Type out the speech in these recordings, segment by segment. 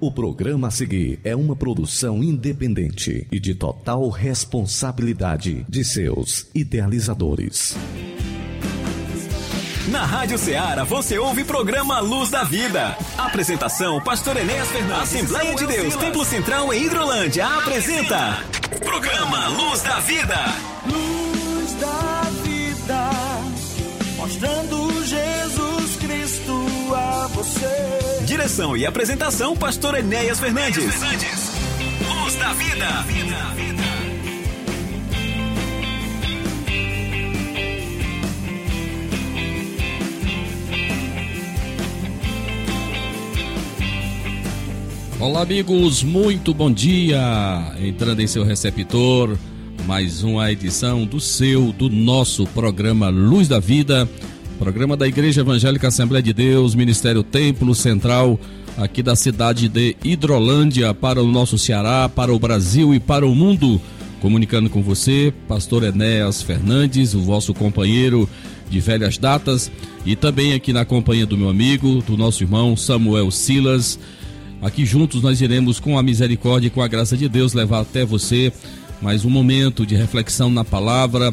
O programa a seguir é uma produção independente e de total responsabilidade de seus idealizadores. Na Rádio Ceará você ouve programa Luz da Vida. Apresentação: Pastor Enéas Fernandes. Assembleia de Deus, Templo Central em Hidrolândia apresenta. Programa Luz da Vida. Luz da Vida, mostrando você. Direção e apresentação: Pastor Enéas Fernandes. Luz da Vida. Olá, amigos, muito bom dia. Entrando em seu receptor, mais uma edição do seu, do nosso programa Luz da Vida, programa da Igreja Evangélica Assembleia de Deus, Ministério Templo Central, aqui da cidade de Hidrolândia, para o nosso Ceará, para o Brasil e para o mundo. Comunicando com você, Pastor Enéas Fernandes, o vosso companheiro de velhas datas, e também aqui na companhia do meu amigo, do nosso irmão Samuel Silas. Aqui juntos nós iremos, com a misericórdia e com a graça de Deus, levar até você mais um momento de reflexão na palavra,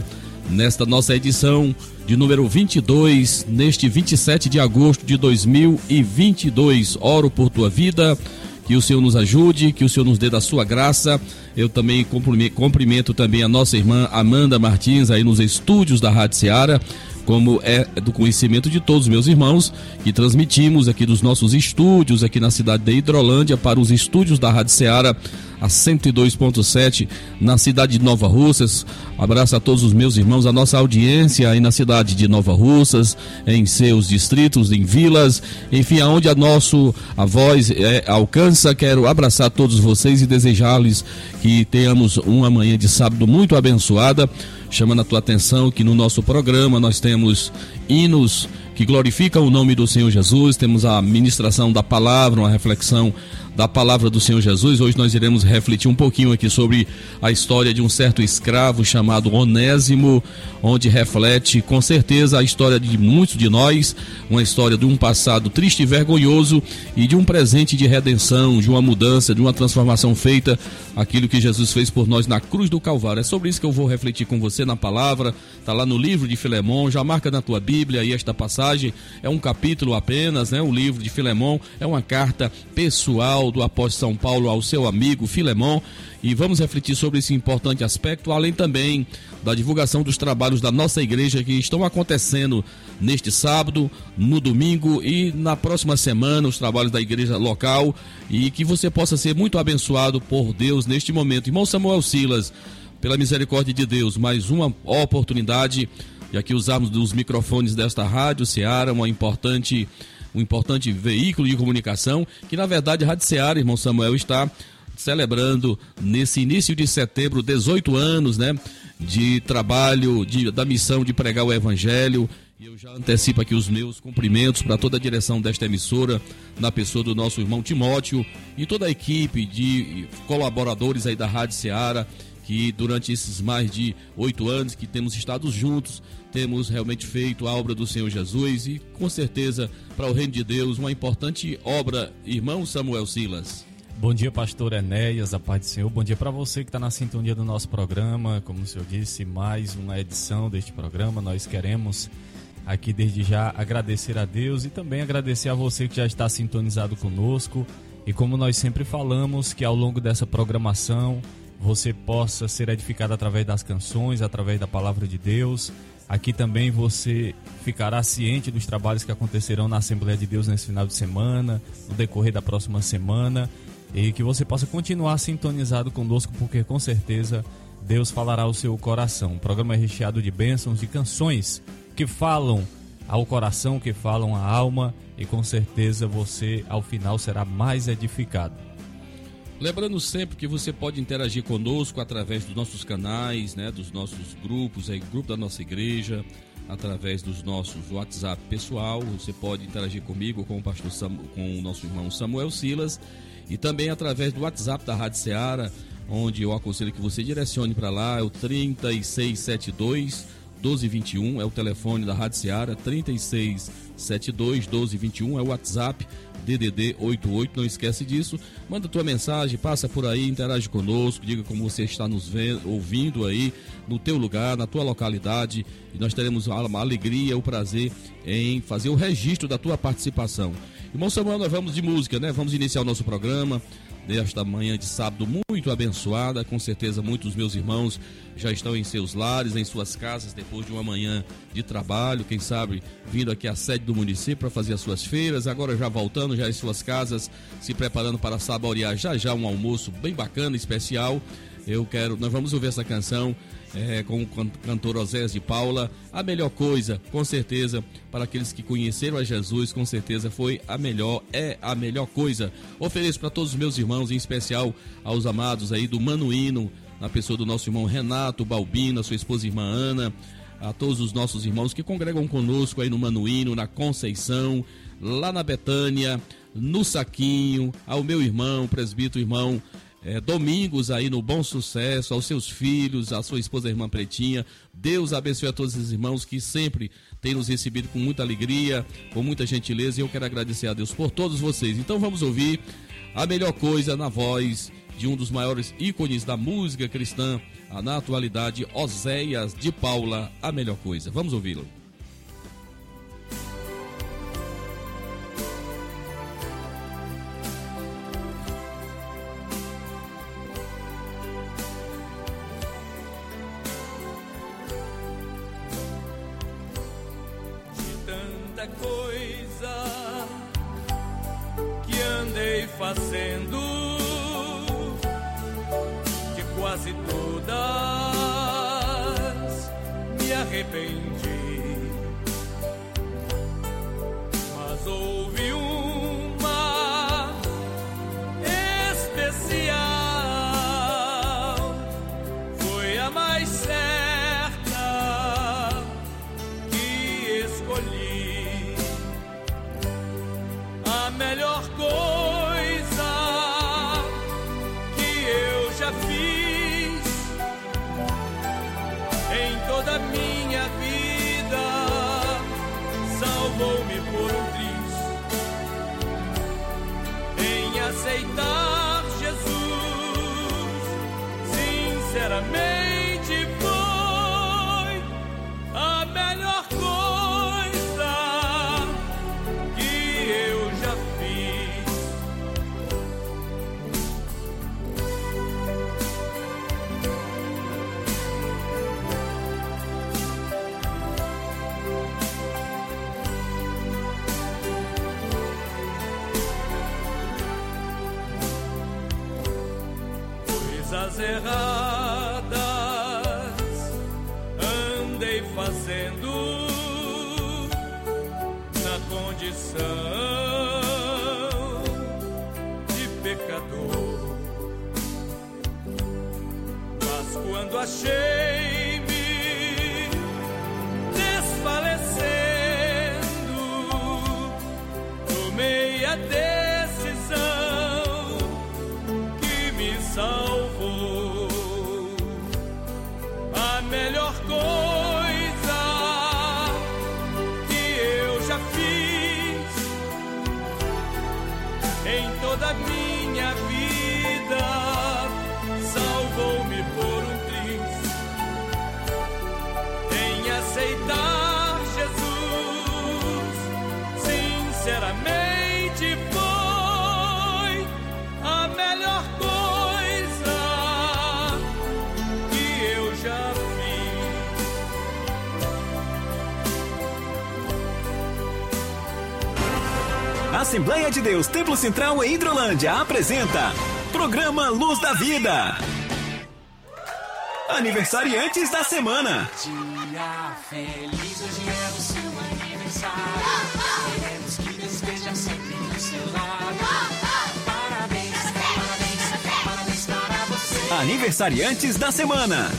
nesta nossa edição de número 22, neste 27 de agosto de 2022. Oro por tua vida, que o Senhor nos ajude, que o Senhor nos dê da sua graça. Eu também cumprimento também a nossa irmã Amanda Martins aí nos estúdios da Rádio Seara como é do conhecimento de todos os meus irmãos, que transmitimos aqui dos nossos estúdios aqui na cidade de Hidrolândia para os estúdios da Rádio Ceará a 102.7 na cidade de Nova Russas. Abraço a todos os meus irmãos, a nossa audiência aí na cidade de Nova Russas, em seus distritos, em vilas, enfim, aonde a nosso a voz é, alcança. Quero abraçar todos vocês e desejar-lhes que tenhamos uma manhã de sábado muito abençoada chamando a tua atenção que no nosso programa nós temos hinos que glorificam o nome do Senhor Jesus, temos a ministração da palavra, uma reflexão da palavra do Senhor Jesus. Hoje nós iremos refletir um pouquinho aqui sobre a história de um certo escravo chamado Onésimo, onde reflete com certeza a história de muitos de nós, uma história de um passado triste e vergonhoso e de um presente de redenção, de uma mudança, de uma transformação feita, aquilo que Jesus fez por nós na cruz do Calvário. É sobre isso que eu vou refletir com você na palavra, está lá no livro de Filemão, já marca na tua Bíblia aí esta passagem, é um capítulo apenas, né? O livro de Filemão é uma carta pessoal do apóstolo São Paulo ao seu amigo Filemão e vamos refletir sobre esse importante aspecto, além também da divulgação dos trabalhos da nossa igreja que estão acontecendo neste sábado, no domingo e na próxima semana, os trabalhos da igreja local e que você possa ser muito abençoado por Deus neste momento. Irmão Samuel Silas, pela misericórdia de Deus, mais uma oportunidade de aqui usarmos os microfones desta rádio Seara, uma importante um importante veículo de comunicação, que na verdade a Rádio Seara, irmão Samuel, está celebrando nesse início de setembro 18 anos, né, de trabalho, de, da missão de pregar o evangelho. E eu já antecipo aqui os meus cumprimentos para toda a direção desta emissora, na pessoa do nosso irmão Timóteo e toda a equipe de colaboradores aí da Rádio Seara, que durante esses mais de oito anos que temos estado juntos, temos realmente feito a obra do Senhor Jesus e com certeza para o reino de Deus uma importante obra, irmão Samuel Silas. Bom dia, pastor Enéas, a paz do Senhor. Bom dia para você que está na sintonia do nosso programa. Como o senhor disse, mais uma edição deste programa. Nós queremos aqui desde já agradecer a Deus e também agradecer a você que já está sintonizado conosco. E como nós sempre falamos, que ao longo dessa programação você possa ser edificado através das canções, através da palavra de Deus Aqui também você ficará ciente dos trabalhos que acontecerão na Assembleia de Deus nesse final de semana, no decorrer da próxima semana, e que você possa continuar sintonizado conosco, porque com certeza Deus falará ao seu coração. O programa é recheado de bênçãos, de canções que falam ao coração, que falam à alma, e com certeza você ao final será mais edificado. Lembrando sempre que você pode interagir conosco através dos nossos canais, né, dos nossos grupos, aí, grupo da nossa igreja, através dos nossos WhatsApp pessoal. Você pode interagir comigo, com o pastor Sam, com o nosso irmão Samuel Silas, e também através do WhatsApp da Rádio Seara, onde eu aconselho que você direcione para lá, é o 3672 1221, é o telefone da Rádio Seara, 3672 1221 é o WhatsApp DDD 88, não esquece disso. Manda tua mensagem, passa por aí, interage conosco, diga como você está nos vendo, ouvindo aí no teu lugar, na tua localidade, e nós teremos uma alegria, o prazer em fazer o registro da tua participação. Irmão Samuel, nós vamos de música, né? Vamos iniciar o nosso programa desta manhã de sábado muito abençoada. Com certeza, muitos meus irmãos já estão em seus lares, em suas casas, depois de uma manhã de trabalho. Quem sabe vindo aqui à sede do município para fazer as suas feiras, agora já voltando já em suas casas, se preparando para saborear já já um almoço bem bacana, especial. Eu quero, nós vamos ouvir essa canção é, com o cantor Osés de Paula. A melhor coisa, com certeza, para aqueles que conheceram a Jesus, com certeza foi a melhor, é a melhor coisa. Ofereço para todos os meus irmãos, em especial aos amados aí do Manuíno, na pessoa do nosso irmão Renato Balbino, sua esposa irmã Ana, a todos os nossos irmãos que congregam conosco aí no Manuíno, na Conceição, lá na Betânia, no Saquinho, ao meu irmão, presbítero irmão é, domingos aí no Bom Sucesso, aos seus filhos, à sua esposa, irmã Pretinha. Deus abençoe a todos os irmãos que sempre têm nos recebido com muita alegria, com muita gentileza, e eu quero agradecer a Deus por todos vocês. Então vamos ouvir a melhor coisa na voz de um dos maiores ícones da música cristã, na atualidade, Oséias de Paula, a melhor coisa. Vamos ouvi-lo. De Deus Templo Central em Hidrolândia apresenta Programa Luz da Vida. Aniversariantes da semana. Dia feliz, hoje é o seu aniversário. Queremos que esteja sempre do seu lado. Parabéns, parabéns, parabéns para você. Aniversariantes da semana.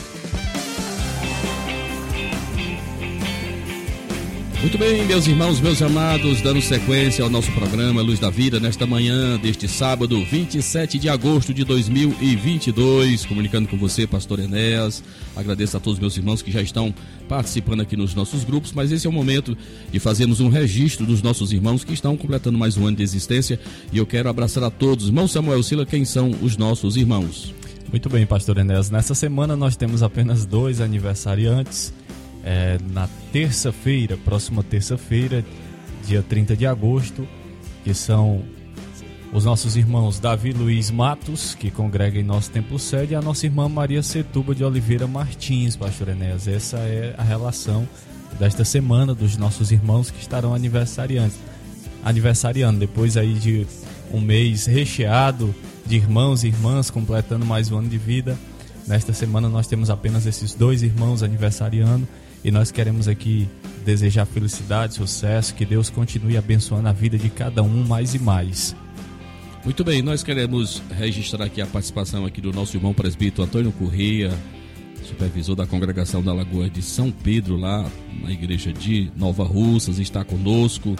Muito bem, meus irmãos, meus amados, dando sequência ao nosso programa Luz da Vida nesta manhã deste sábado, 27 de agosto de 2022, comunicando com você, pastor Enéas. Agradeço a todos meus irmãos que já estão participando aqui nos nossos grupos, mas esse é o momento de fazermos um registro dos nossos irmãos que estão completando mais um ano de existência e eu quero abraçar a todos. Irmão Samuel Sila, quem são os nossos irmãos? Muito bem, pastor Enéas. Nessa semana nós temos apenas dois aniversariantes é, na terça-feira, próxima terça-feira, dia 30 de agosto, que são os nossos irmãos Davi Luiz Matos, que congrega em nosso templo sede, e a nossa irmã Maria Setuba de Oliveira Martins, pastor Enéas. Essa é a relação desta semana dos nossos irmãos que estarão aniversariando. Aniversariando, depois aí de um mês recheado de irmãos e irmãs completando mais um ano de vida. Nesta semana nós temos apenas esses dois irmãos aniversariando e nós queremos aqui desejar felicidade, sucesso, que Deus continue abençoando a vida de cada um mais e mais. Muito bem, nós queremos registrar aqui a participação aqui do nosso irmão presbítero Antônio Correia, supervisor da congregação da Lagoa de São Pedro, lá na igreja de Nova Russas, está conosco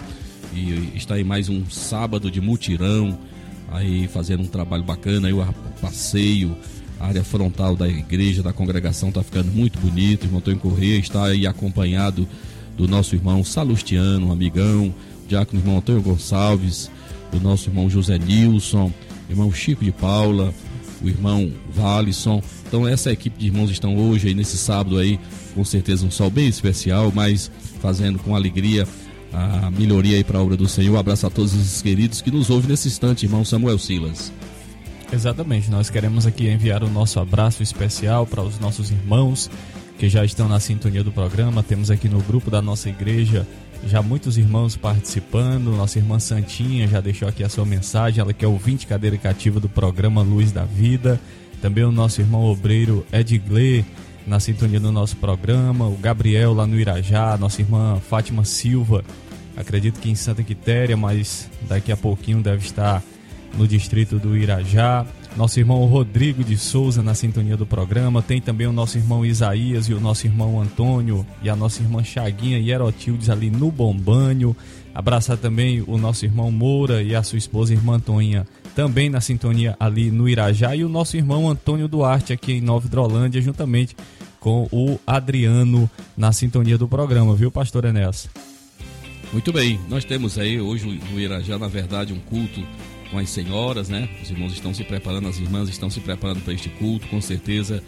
e está em mais um sábado de mutirão, aí fazendo um trabalho bacana, aí o passeio a área frontal da igreja, da congregação está ficando muito bonito. O irmão Antônio Corrêa está aí acompanhado do nosso irmão Salustiano, um amigão, diácono irmão Antônio Gonçalves, do nosso irmão José Nilson, irmão Chico de Paula, o irmão Valisson. Então essa equipe de irmãos estão hoje aí nesse sábado aí, com certeza um sol bem especial, mas fazendo com alegria a melhoria aí para a obra do Senhor. Um abraço a todos os queridos que nos ouvem nesse instante, irmão Samuel Silas. Exatamente, nós queremos aqui enviar o nosso abraço especial para os nossos irmãos que já estão na sintonia do programa. Temos aqui no grupo da nossa igreja já muitos irmãos participando. Nossa irmã Santinha já deixou aqui a sua mensagem, ela que é ouvinte cadeira cativa do programa Luz da Vida. Também o nosso irmão obreiro Edgley na sintonia do nosso programa. O Gabriel lá no Irajá, nossa irmã Fátima Silva, acredito que em Santa Quitéria, mas daqui a pouquinho deve estar no distrito do Irajá. Nosso irmão Rodrigo de Souza na sintonia do programa. Tem também o nosso irmão Isaías e o nosso irmão Antônio e a nossa irmã Chaguinha e Erotildes ali no Bombânio. Abraçar também o nosso irmão Moura e a sua esposa irmã Antônia também na sintonia ali no Irajá. E o nosso irmão Antônio Duarte aqui em Nova Hidrolândia, juntamente com o Adriano na sintonia do programa, viu, pastor Enéas? Muito bem, nós temos aí hoje no Irajá, na verdade, um culto com as senhoras, né? Os irmãos estão se preparando, as irmãs estão se preparando para este culto, com certeza,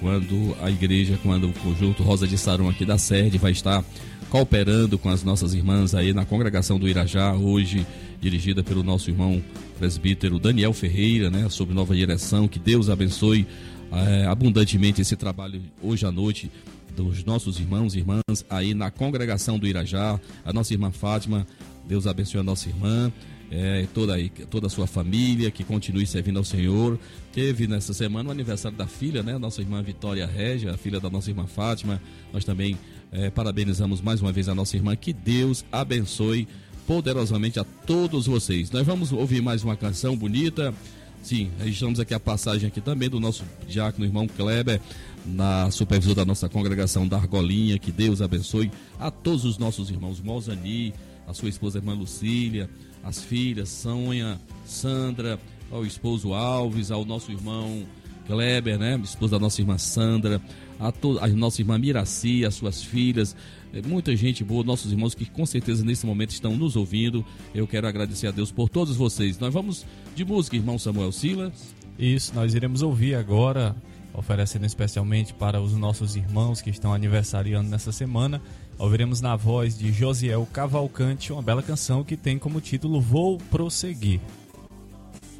quando a igreja, quando o conjunto Rosa de Sarum aqui da sede vai estar cooperando com as nossas irmãs aí na congregação do Irajá, hoje dirigida pelo nosso irmão presbítero Daniel Ferreira, né? Sob nova direção, que Deus abençoe é, abundantemente esse trabalho hoje à noite dos nossos irmãos e irmãs aí na congregação do Irajá, a nossa irmã Fátima, Deus abençoe a nossa irmã, é, toda, toda a sua família, que continue servindo ao Senhor. Teve nessa semana o aniversário da filha, né? Nossa irmã Vitória Régia, a filha da nossa irmã Fátima. Nós também é, parabenizamos mais uma vez a nossa irmã. Que Deus abençoe poderosamente a todos vocês. Nós vamos ouvir mais uma canção bonita. Sim, registramos aqui a passagem aqui também do nosso diácono irmão Kleber, na supervisão da nossa congregação da Argolinha. Que Deus abençoe a todos os nossos irmãos, Mozani, a sua esposa irmã Lucília, as filhas Sônia, Sandra, ao esposo Alves, ao nosso irmão Kleber, né? Esposa da nossa irmã Sandra, a, a nossa irmã Miraci, as suas filhas, é, muita gente boa, nossos irmãos que com certeza nesse momento estão nos ouvindo. Eu quero agradecer a Deus por todos vocês. Nós vamos de música, irmão Samuel Silas. Isso, nós iremos ouvir agora, oferecendo especialmente para os nossos irmãos que estão aniversariando nessa semana, Ouviremos na voz de Josiel Cavalcante uma bela canção que tem como título Vou Prosseguir.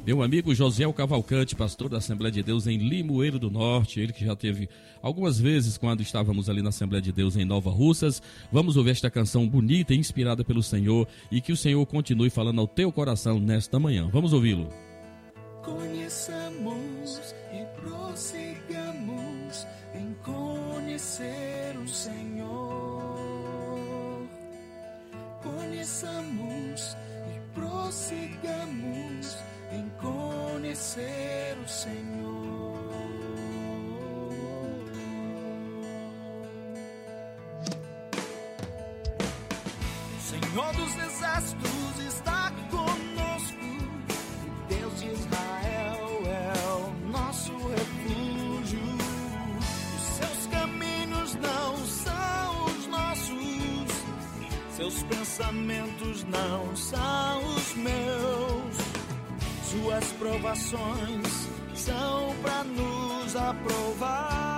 Meu amigo Josiel Cavalcante, pastor da Assembleia de Deus em Limoeiro do Norte, ele que já teve algumas vezes quando estávamos ali na Assembleia de Deus em Nova Russas. Vamos ouvir esta canção bonita e inspirada pelo Senhor e que o Senhor continue falando ao teu coração nesta manhã. Vamos ouvi-lo. Conheçamos e prossigamos em conhecer o Senhor conheçamos e prossigamos em conhecer o Senhor. Senhor dos exércitos está conosco. Seus pensamentos não são os meus. Suas provações são para nos aprovar.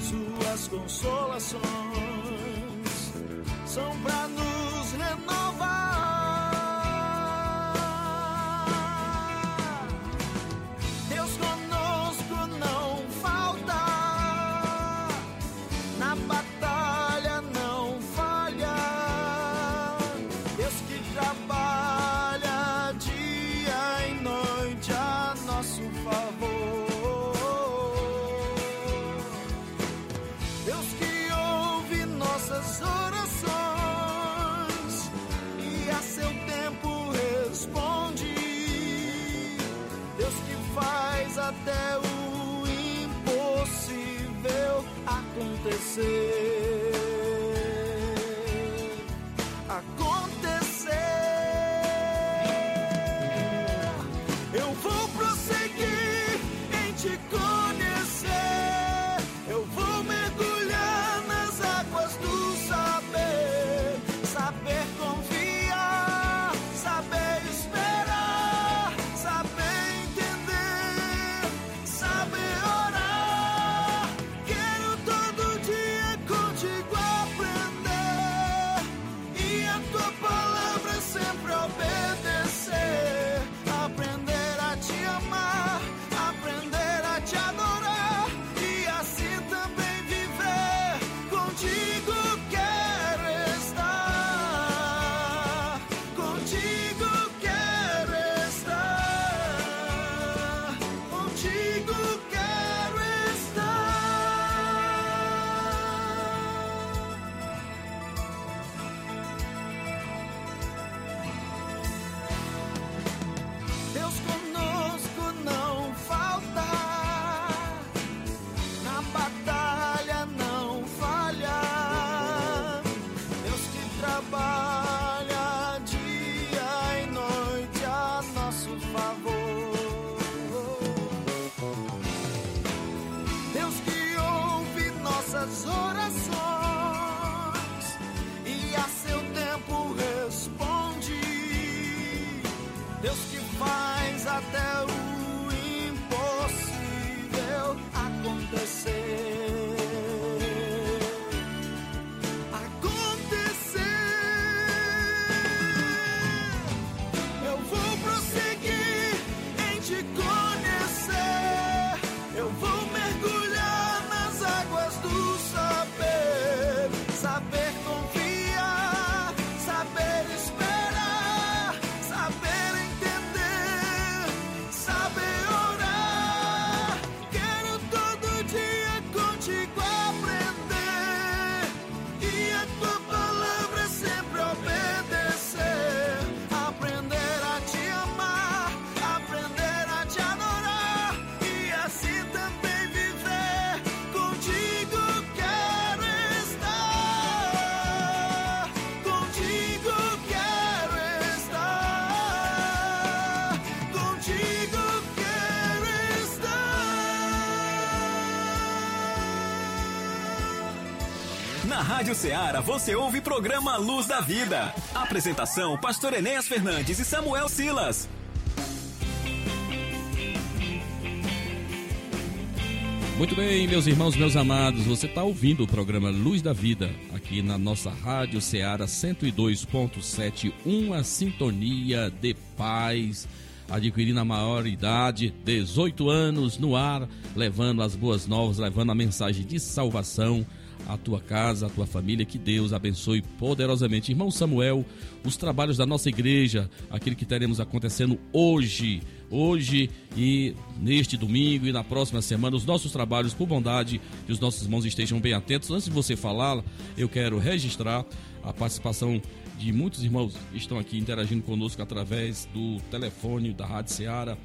Suas consolações são para você. Rádio Ceará você ouve o programa Luz da Vida. Apresentação: Pastor Enéas Fernandes e Samuel Silas. Muito bem, meus irmãos, meus amados, você está ouvindo o programa Luz da Vida, aqui na nossa Rádio Ceará 102.7, uma sintonia de paz, adquirindo a maioridade, 18 anos no ar, levando as boas novas, levando a mensagem de salvação à tua casa, à tua família, que Deus abençoe poderosamente. Irmão Samuel, os trabalhos da nossa igreja, aquele que teremos acontecendo hoje, hoje e neste domingo e na próxima semana, os nossos trabalhos, por bondade, que os nossos irmãos estejam bem atentos. Antes de você falar, eu quero registrar a participação de muitos irmãos que estão aqui interagindo conosco através do telefone da Rádio Seara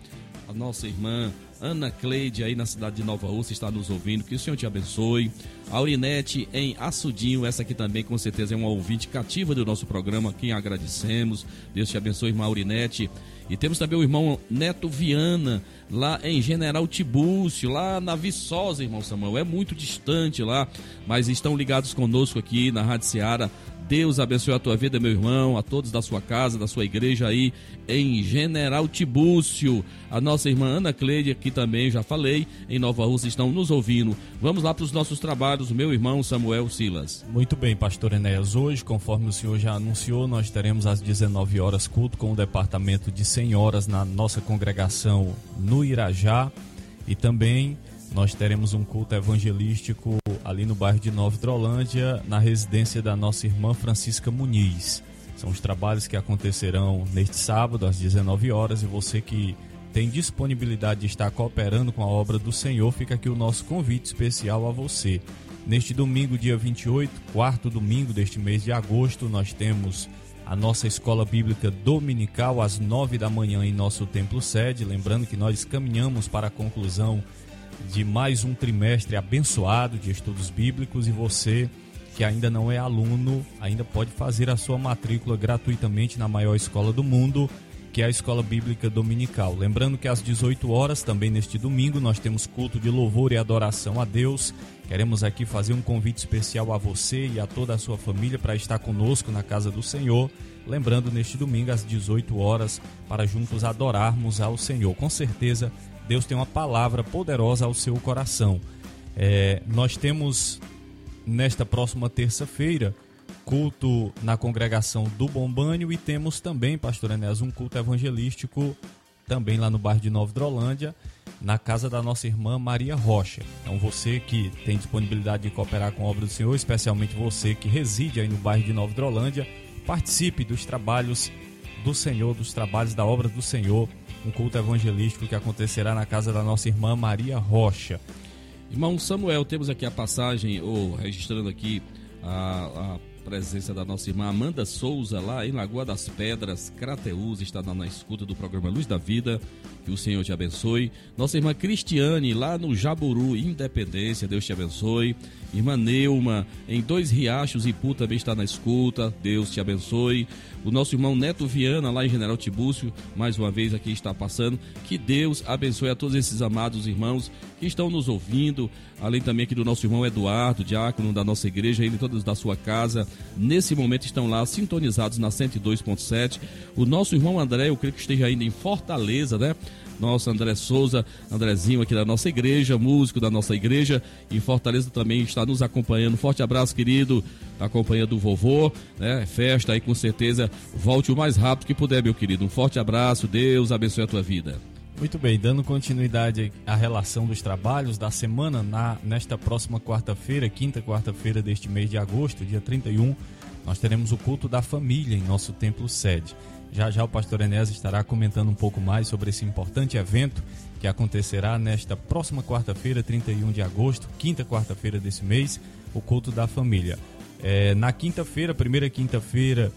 a nossa irmã Ana Cleide aí na cidade de Nova Ursa está nos ouvindo, que o Senhor te abençoe. Aurinete em Açudinho, essa aqui também com certeza é uma ouvinte cativa do nosso programa, quem agradecemos. Deus te abençoe, irmã Aurinete. E temos também o irmão Neto Viana, lá em General Tibúrcio, lá na Viçosa, irmão Samuel. É muito distante lá, mas estão ligados conosco aqui na Rádio Seara Deus abençoe a tua vida, meu irmão, a todos da sua casa, da sua igreja aí em General Tibúrcio. A nossa irmã Ana Cleide aqui também, já falei, em Nova Rússia estão nos ouvindo. Vamos lá para os nossos trabalhos, meu irmão Samuel Silas. Muito bem, pastor Enéas. Hoje, conforme o senhor já anunciou, nós teremos às 19 horas culto com o departamento de senhoras na nossa congregação no Irajá e também nós teremos um culto evangelístico ali no bairro de Nova Hidrolândia, na residência da nossa irmã Francisca Muniz. São os trabalhos que acontecerão neste sábado às 19 horas e você que tem disponibilidade de estar cooperando com a obra do Senhor, fica aqui o nosso convite especial a você. Neste domingo, dia 28, quarto domingo deste mês de agosto, nós temos a nossa escola bíblica dominical às 9 da manhã em nosso templo sede. Lembrando que nós caminhamos para a conclusão de mais um trimestre abençoado de estudos bíblicos e você que ainda não é aluno, ainda pode fazer a sua matrícula gratuitamente na maior escola do mundo, que é a Escola Bíblica Dominical. Lembrando que às 18 horas, também neste domingo, nós temos culto de louvor e adoração a Deus. Queremos aqui fazer um convite especial a você e a toda a sua família para estar conosco na casa do Senhor. Lembrando, neste domingo, às 18 horas, para juntos adorarmos ao Senhor. Com certeza, Deus tem uma palavra poderosa ao seu coração. É, nós temos nesta próxima terça-feira culto na congregação do Bombânio e temos também, pastor Enéas, um culto evangelístico também lá no bairro de Nova Drolândia, na casa da nossa irmã Maria Rocha. Então você que tem disponibilidade de cooperar com a obra do Senhor, especialmente você que reside aí no bairro de Nova Drolândia, participe dos trabalhos do Senhor, dos trabalhos da obra do Senhor um culto evangelístico que acontecerá na casa da nossa irmã Maria Rocha. Irmão Samuel, temos aqui a passagem, ou registrando aqui a, a presença da nossa irmã Amanda Souza, lá em Lagoa das Pedras, Crateús, está na, na escuta do programa Luz da Vida. Que o Senhor te abençoe. Nossa irmã Cristiane, lá no Jaburu, Independência, Deus te abençoe. Irmã Neuma, em Dois Riachos, Ipu também está na escuta, Deus te abençoe. O nosso irmão Neto Viana, lá em General Tibúrcio, mais uma vez aqui está passando. Que Deus abençoe a todos esses amados irmãos que estão nos ouvindo, além também aqui do nosso irmão Eduardo, diácono da nossa igreja, ele e todos da sua casa, nesse momento estão lá sintonizados na 102.7. O nosso irmão André, eu creio que esteja ainda em Fortaleza, né? Nosso André Souza, Andrezinho aqui da nossa igreja, músico da nossa igreja, em Fortaleza também está nos acompanhando. Forte abraço, querido, acompanhando o vovô, né? Festa aí com certeza. Volte o mais rápido que puder, meu querido. Um forte abraço, Deus abençoe a tua vida. Muito bem, dando continuidade à relação dos trabalhos da semana, na, nesta próxima quarta-feira, quinta quarta-feira deste mês de agosto, dia 31, nós teremos o culto da família em nosso templo sede. Já já o pastor Enéas estará comentando um pouco mais sobre esse importante evento que acontecerá nesta próxima quarta-feira, 31 de agosto, quinta quarta-feira desse mês, o culto da família. É, na quinta-feira, primeira quinta-feira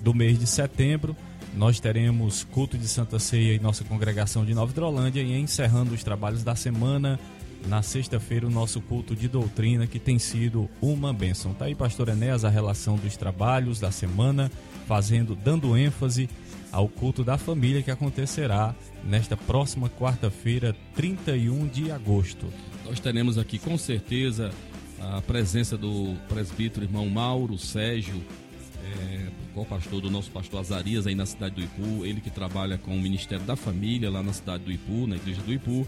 do mês de setembro, nós teremos culto de Santa Ceia em nossa congregação de Nova Hidrolândia e encerrando os trabalhos da semana, na sexta-feira, o nosso culto de doutrina, que tem sido uma bênção. Tá aí, pastor Enéas, a relação dos trabalhos da semana, fazendo, dando ênfase ao culto da família que acontecerá nesta próxima quarta-feira, 31 de agosto. Nós teremos aqui com certeza a presença do presbítero irmão Mauro Sérgio, é, co-pastor do nosso pastor Azarias aí na cidade do Ipu, ele que trabalha com o Ministério da Família lá na cidade do Ipu, na igreja do Ipu.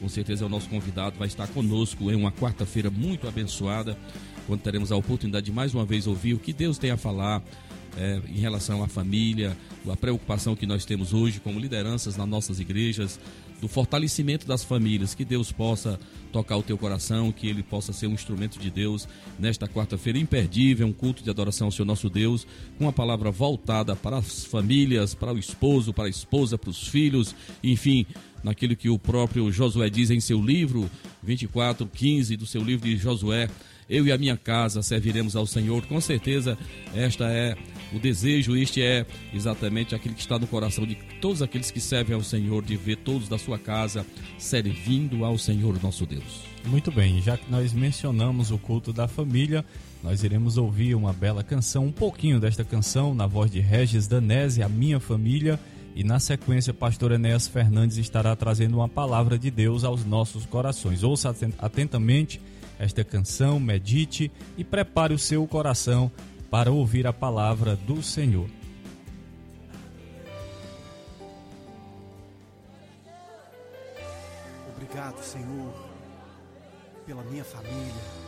Com certeza é o nosso convidado, vai estar conosco em uma quarta-feira muito abençoada, quando teremos a oportunidade de mais uma vez ouvir o que Deus tem a falar é, em relação à família, a preocupação que nós temos hoje como lideranças nas nossas igrejas, do fortalecimento das famílias, que Deus possa tocar o teu coração, que ele possa ser um instrumento de Deus nesta quarta-feira imperdível, um culto de adoração ao seu nosso Deus, com uma palavra voltada para as famílias, para o esposo, para a esposa, para os filhos, enfim, naquilo que o próprio Josué diz em seu livro 24, 15 do seu livro de Josué, eu e a minha casa serviremos ao Senhor. Com certeza, esta é o desejo, este é exatamente aquele que está no coração de todos aqueles que servem ao Senhor, de ver todos da sua casa servindo ao Senhor nosso Deus. Muito bem, já que nós mencionamos o culto da família, nós iremos ouvir uma bela canção, um pouquinho desta canção, na voz de Regis Danese, A Minha Família, e na sequência, pastor Enéas Fernandes estará trazendo uma palavra de Deus aos nossos corações. Ouça atentamente esta canção, medite e prepare o seu coração para ouvir a palavra do Senhor. Obrigado, Senhor, pela minha família.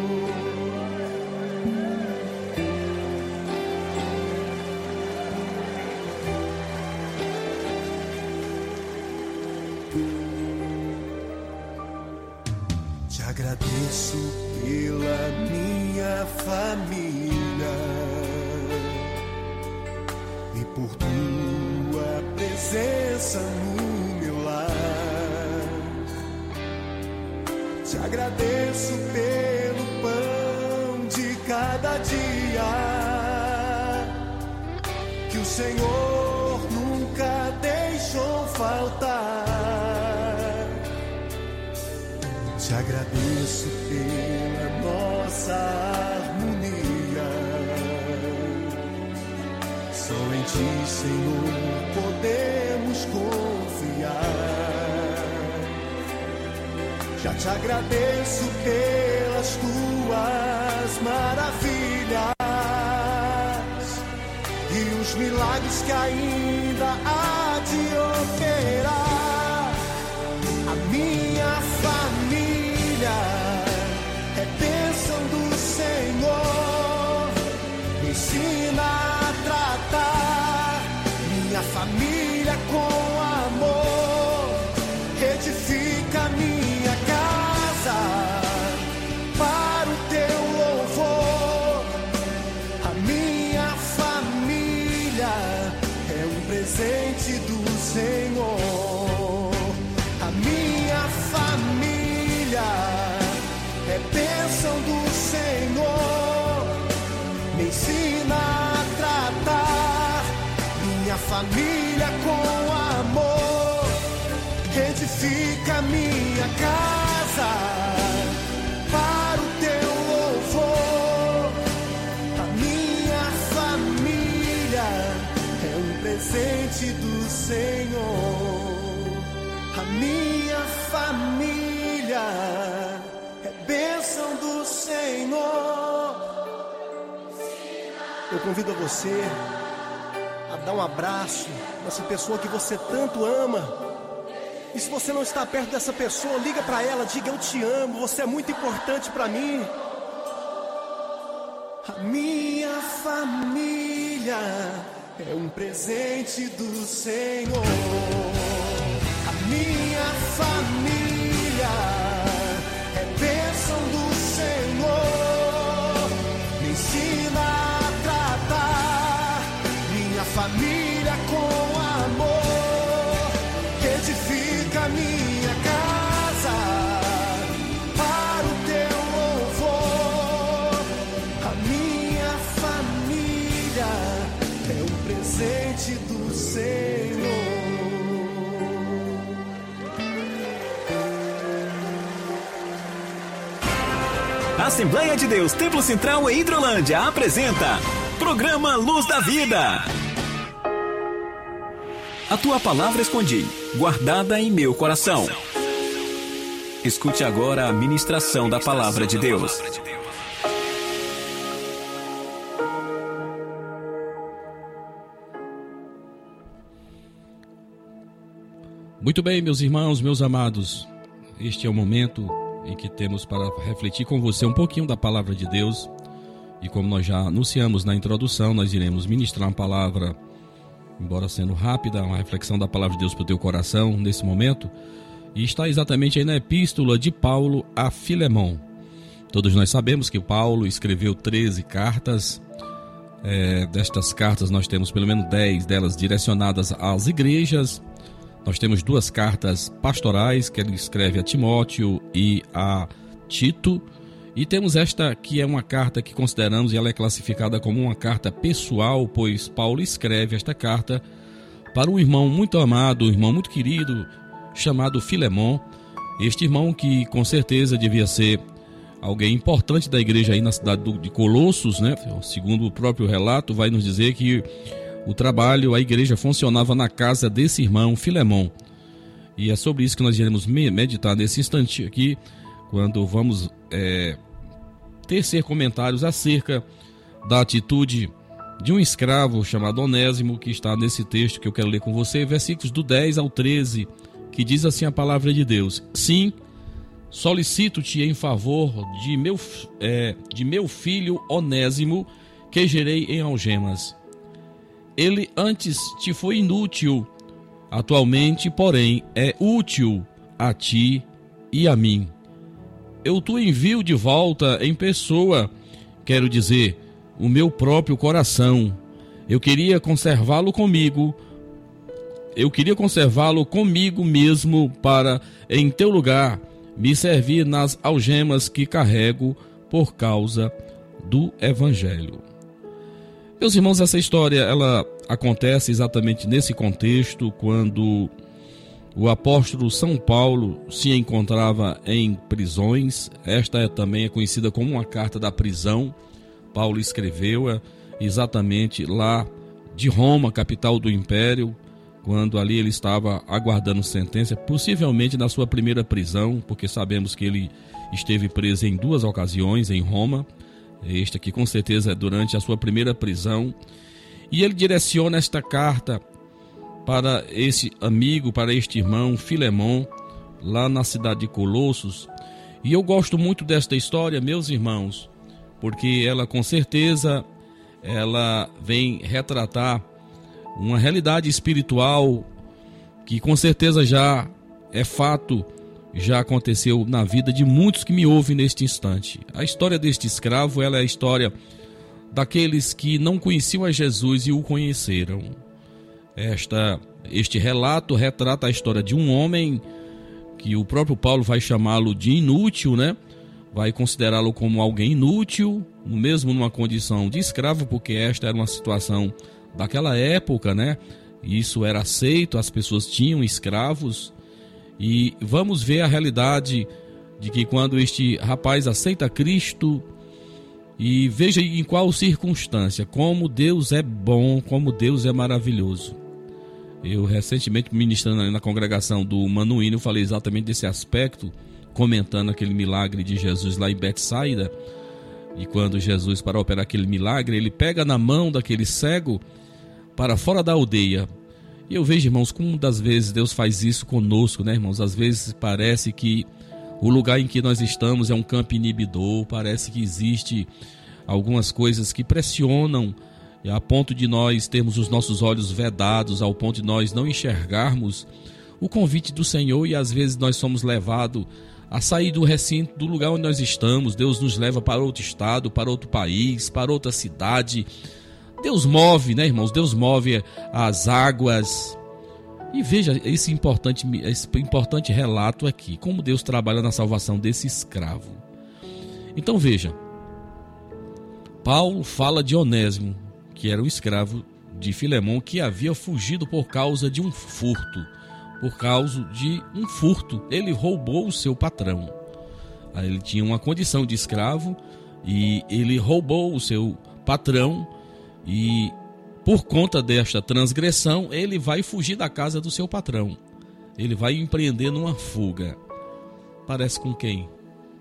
Família e por tua presença no meu lar. Te agradeço pelo pão de cada dia que o Senhor Ti, Senhor, podemos confiar. Já te agradeço pelas tuas maravilhas e os milagres que ainda Edifica minha casa para o teu louvor. A minha família é um presente do Senhor. A minha família é bênção do Senhor. Eu convido você a dar um abraço nessa pessoa que você tanto ama. E se você não está perto dessa pessoa, liga para ela, diga eu te amo, você é muito importante para mim. A minha família é um presente do Senhor. A minha Assembleia de Deus Templo Central em Hidrolândia apresenta Programa Luz da Vida. A tua palavra escondi, guardada em meu coração. Escute agora a ministração da palavra de Deus. Muito bem, meus irmãos, meus amados, este é o momento em que temos para refletir com você um pouquinho da palavra de Deus. E como nós já anunciamos na introdução, nós iremos ministrar uma palavra, embora sendo rápida, uma reflexão da palavra de Deus para o teu coração nesse momento. E está exatamente aí na epístola de Paulo a Filemão. Todos nós sabemos que Paulo escreveu 13 cartas. É, destas cartas, nós temos pelo menos 10 delas direcionadas às igrejas nós temos duas cartas pastorais que ele escreve a Timóteo e a Tito. E temos esta que é uma carta que consideramos e ela é classificada como uma carta pessoal, pois Paulo escreve esta carta para um irmão muito amado, um irmão muito querido, chamado Filemon. Este irmão que com certeza devia ser alguém importante da igreja aí na cidade de Colossos, né? Segundo o próprio relato, vai nos dizer que o trabalho, a igreja funcionava na casa desse irmão Filemão. E é sobre isso que nós iremos meditar nesse instante aqui, quando vamos é, tecer comentários acerca da atitude de um escravo chamado Onésimo, que está nesse texto que eu quero ler com você, versículos do 10 ao 13, que diz assim a palavra de Deus: Sim, solicito-te em favor de meu, é, de meu filho Onésimo, que gerei em algemas ele antes te foi inútil, atualmente, porém, é útil a ti e a mim. Eu te envio de volta em pessoa, quero dizer, o meu próprio coração. Eu queria conservá-lo comigo. Eu queria conservá-lo comigo mesmo para, em teu lugar, me servir nas algemas que carrego por causa do Evangelho. Meus irmãos, essa história ela acontece exatamente nesse contexto quando o apóstolo São Paulo se encontrava em prisões. Esta é também é conhecida como uma carta da prisão. Paulo escreveu-a exatamente lá de Roma, capital do império, quando ali ele estava aguardando sentença, possivelmente na sua primeira prisão, porque sabemos que ele esteve preso em duas ocasiões em Roma este aqui com certeza é durante a sua primeira prisão. E ele direciona esta carta para esse amigo, para este irmão Filemon, lá na cidade de Colossos. E eu gosto muito desta história, meus irmãos, porque ela com certeza ela vem retratar uma realidade espiritual que com certeza já é fato já aconteceu na vida de muitos que me ouvem neste instante. A história deste escravo, ela é a história daqueles que não conheciam a Jesus e o conheceram. Esta este relato retrata a história de um homem que o próprio Paulo vai chamá-lo de inútil, né? Vai considerá-lo como alguém inútil, mesmo numa condição de escravo, porque esta era uma situação daquela época, né? Isso era aceito, as pessoas tinham escravos e vamos ver a realidade de que quando este rapaz aceita Cristo e veja em qual circunstância, como Deus é bom, como Deus é maravilhoso. Eu recentemente ministrando na congregação do Manuíno, falei exatamente desse aspecto, comentando aquele milagre de Jesus lá em Betsaida. E quando Jesus para operar aquele milagre, ele pega na mão daquele cego para fora da aldeia e eu vejo, irmãos, como das vezes Deus faz isso conosco, né, irmãos? Às vezes parece que o lugar em que nós estamos é um campo inibidor, parece que existe algumas coisas que pressionam a ponto de nós termos os nossos olhos vedados, ao ponto de nós não enxergarmos o convite do Senhor e às vezes nós somos levados a sair do recinto, do lugar onde nós estamos. Deus nos leva para outro estado, para outro país, para outra cidade. Deus move, né, irmãos? Deus move as águas. E veja esse importante, esse importante relato aqui, como Deus trabalha na salvação desse escravo. Então veja, Paulo fala de Onésimo, que era um escravo de Filemão que havia fugido por causa de um furto, por causa de um furto. Ele roubou o seu patrão. Ele tinha uma condição de escravo e ele roubou o seu patrão e por conta desta transgressão, ele vai fugir da casa do seu patrão. Ele vai empreender numa fuga. Parece com quem?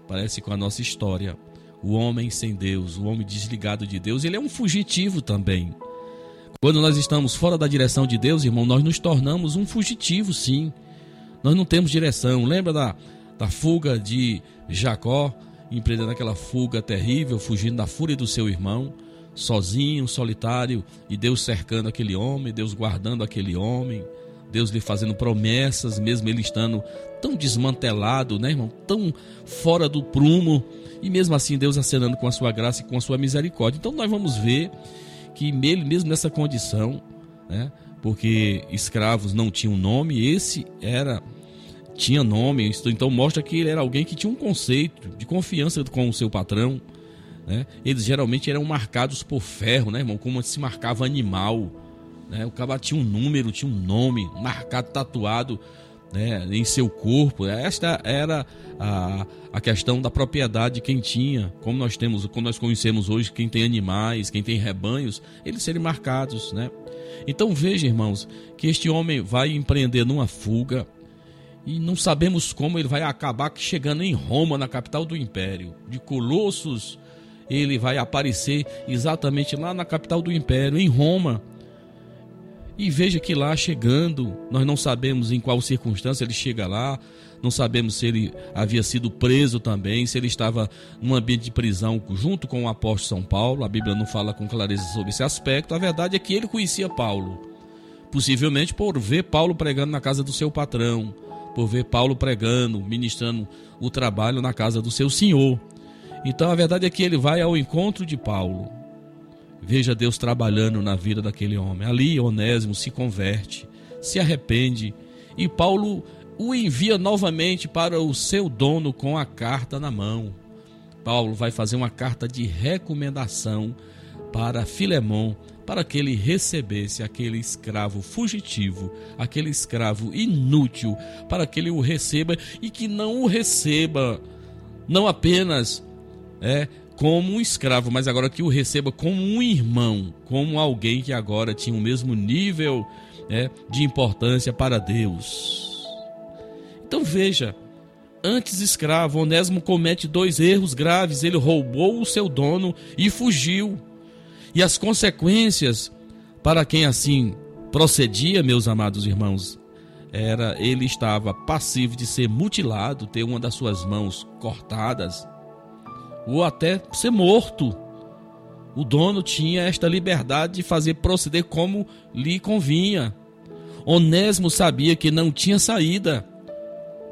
Parece com a nossa história. O homem sem Deus, o homem desligado de Deus, ele é um fugitivo também. Quando nós estamos fora da direção de Deus, irmão, nós nos tornamos um fugitivo, sim. Nós não temos direção. Lembra da, da fuga de Jacó, empreendendo aquela fuga terrível, fugindo da fúria do seu irmão, sozinho, solitário, e Deus cercando aquele homem, Deus guardando aquele homem, Deus lhe fazendo promessas, mesmo ele estando tão desmantelado, né, irmão? Tão fora do prumo e mesmo assim Deus acenando com a sua graça e com a sua misericórdia. Então nós vamos ver que ele mesmo nessa condição, né, porque escravos não tinham nome, esse era tinha nome, então mostra que ele era alguém que tinha um conceito de confiança com o seu patrão, né? Eles geralmente eram marcados por ferro, né, irmão, como se marcava animal, né? O cara tinha um número, tinha um nome marcado, tatuado né, em seu corpo. Esta era a, a questão da propriedade de quem tinha, como nós temos, como nós conhecemos hoje, quem tem animais, quem tem rebanhos, eles serem marcados, né? Então veja, irmãos, que este homem vai empreender numa fuga e não sabemos como ele vai acabar chegando em Roma, na capital do império. De Colossos, ele vai aparecer exatamente lá na capital do império, em Roma. E veja que lá chegando, nós não sabemos em qual circunstância ele chega lá, não sabemos se ele havia sido preso também, se ele estava num ambiente de prisão junto com o apóstolo São Paulo. A Bíblia não fala com clareza sobre esse aspecto. A verdade é que ele conhecia Paulo, possivelmente por ver Paulo pregando na casa do seu patrão, por ver Paulo pregando, ministrando o trabalho na casa do seu senhor. Então a verdade é que ele vai ao encontro de Paulo Veja Deus trabalhando na vida daquele homem. Ali Onésimo se converte, se arrepende e Paulo o envia novamente para o seu dono com a carta na mão. Paulo vai fazer uma carta de recomendação para Filemão, para que ele recebesse aquele escravo fugitivo, aquele escravo inútil, para que ele o receba e que não o receba não apenas é como um escravo, mas agora que o receba como um irmão, como alguém que agora tinha o mesmo nível né, de importância para Deus. Então veja, antes escravo, Onésimo comete dois erros graves: ele roubou o seu dono e fugiu. E as consequências para quem assim procedia, meus amados irmãos, era ele estava passivo de ser mutilado, ter uma das suas mãos cortadas, ou até ser morto. O dono tinha esta liberdade de fazer proceder como lhe convinha. Onésimo sabia que não tinha saída.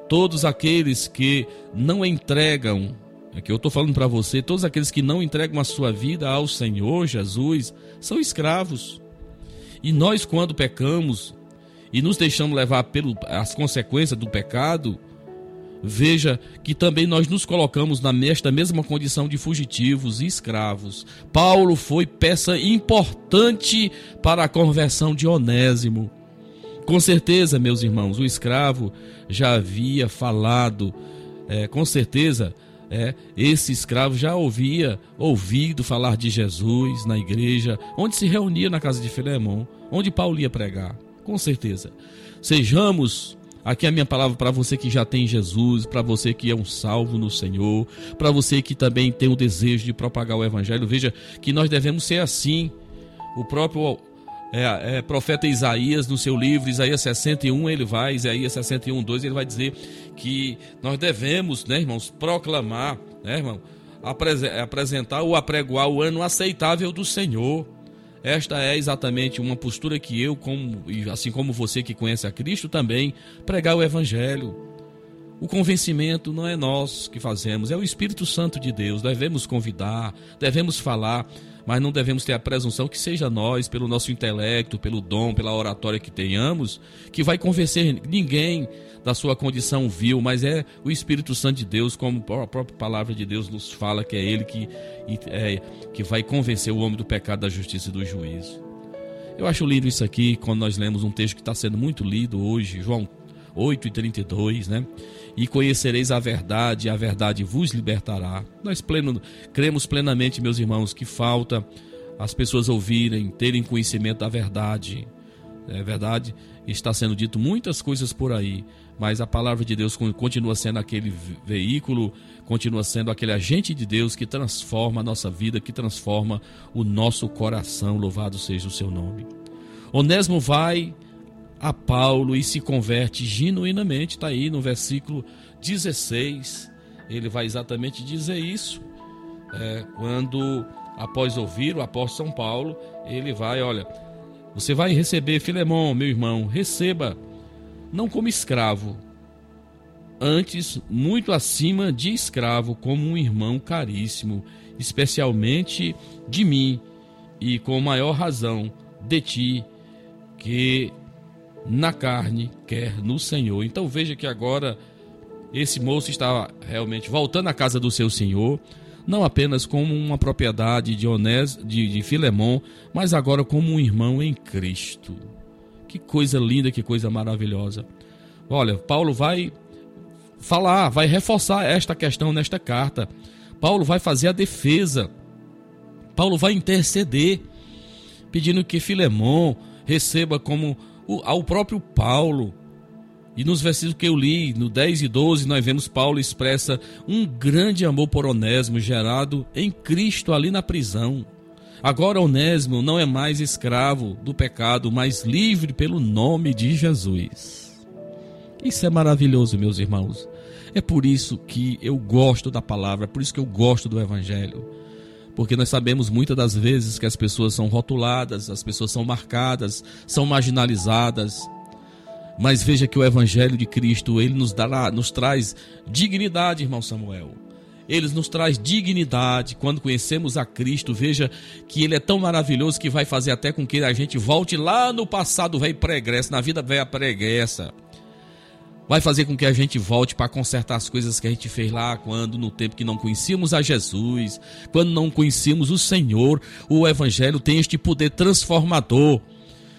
Todos aqueles que não entregam, é que eu estou falando para você, todos aqueles que não entregam a sua vida ao Senhor Jesus são escravos. E nós, quando pecamos e nos deixamos levar pelas consequências do pecado, Veja que também nós nos colocamos nesta mesma condição de fugitivos e escravos. Paulo foi peça importante para a conversão de Onésimo. Com certeza, meus irmãos, o escravo já havia falado, é, com certeza, é, esse escravo já havia ouvido falar de Jesus na igreja, onde se reunia na casa de Filemão, onde Paulo ia pregar. Com certeza. Sejamos Aqui é a minha palavra para você que já tem Jesus, para você que é um salvo no Senhor, para você que também tem o desejo de propagar o Evangelho. Veja que nós devemos ser assim. O próprio é, é, profeta Isaías, no seu livro, Isaías 61, ele vai, Isaías 61, 2, ele vai dizer que nós devemos, né, irmãos, proclamar, né, irmão, apresentar ou apregoar o ano aceitável do Senhor. Esta é exatamente uma postura que eu, como, assim como você que conhece a Cristo, também pregar o Evangelho. O convencimento não é nós que fazemos, é o Espírito Santo de Deus. Devemos convidar, devemos falar, mas não devemos ter a presunção que seja nós, pelo nosso intelecto, pelo dom, pela oratória que tenhamos, que vai convencer ninguém da sua condição vil, mas é o Espírito Santo de Deus, como a própria palavra de Deus nos fala, que é Ele que, é, que vai convencer o homem do pecado, da justiça e do juízo. Eu acho lindo isso aqui, quando nós lemos um texto que está sendo muito lido hoje, João 8 e 32, né? e conhecereis a verdade, a verdade vos libertará. Nós pleno, cremos plenamente, meus irmãos, que falta as pessoas ouvirem, terem conhecimento da verdade. É verdade, está sendo dito muitas coisas por aí, mas a palavra de Deus continua sendo aquele veículo, continua sendo aquele agente de Deus que transforma a nossa vida, que transforma o nosso coração. Louvado seja o seu nome. Onésimo vai a Paulo e se converte genuinamente, está aí no versículo 16. Ele vai exatamente dizer isso. É, quando, após ouvir o apóstolo São Paulo, ele vai, olha, você vai receber Filemão, meu irmão, receba, não como escravo, antes muito acima de escravo, como um irmão caríssimo, especialmente de mim, e com maior razão de ti, que na carne, quer no Senhor. Então veja que agora esse moço está realmente voltando à casa do seu senhor, não apenas como uma propriedade de Onés, de, de Filemon, mas agora como um irmão em Cristo. Que coisa linda, que coisa maravilhosa. Olha, Paulo vai falar, vai reforçar esta questão nesta carta. Paulo vai fazer a defesa. Paulo vai interceder, pedindo que Filemon receba como ao próprio Paulo. E nos versículos que eu li, no 10 e 12, nós vemos Paulo expressa um grande amor por Onésimo gerado em Cristo ali na prisão. Agora Onésimo não é mais escravo do pecado, mas livre pelo nome de Jesus. Isso é maravilhoso, meus irmãos. É por isso que eu gosto da palavra, é por isso que eu gosto do evangelho porque nós sabemos muitas das vezes que as pessoas são rotuladas, as pessoas são marcadas, são marginalizadas. Mas veja que o evangelho de Cristo, ele nos dará, nos traz dignidade, irmão Samuel. Ele nos traz dignidade quando conhecemos a Cristo. Veja que ele é tão maravilhoso que vai fazer até com que a gente volte lá no passado velho pregressa, na vida velha pregressa vai fazer com que a gente volte para consertar as coisas que a gente fez lá quando no tempo que não conhecíamos a Jesus, quando não conhecíamos o Senhor, o evangelho tem este poder transformador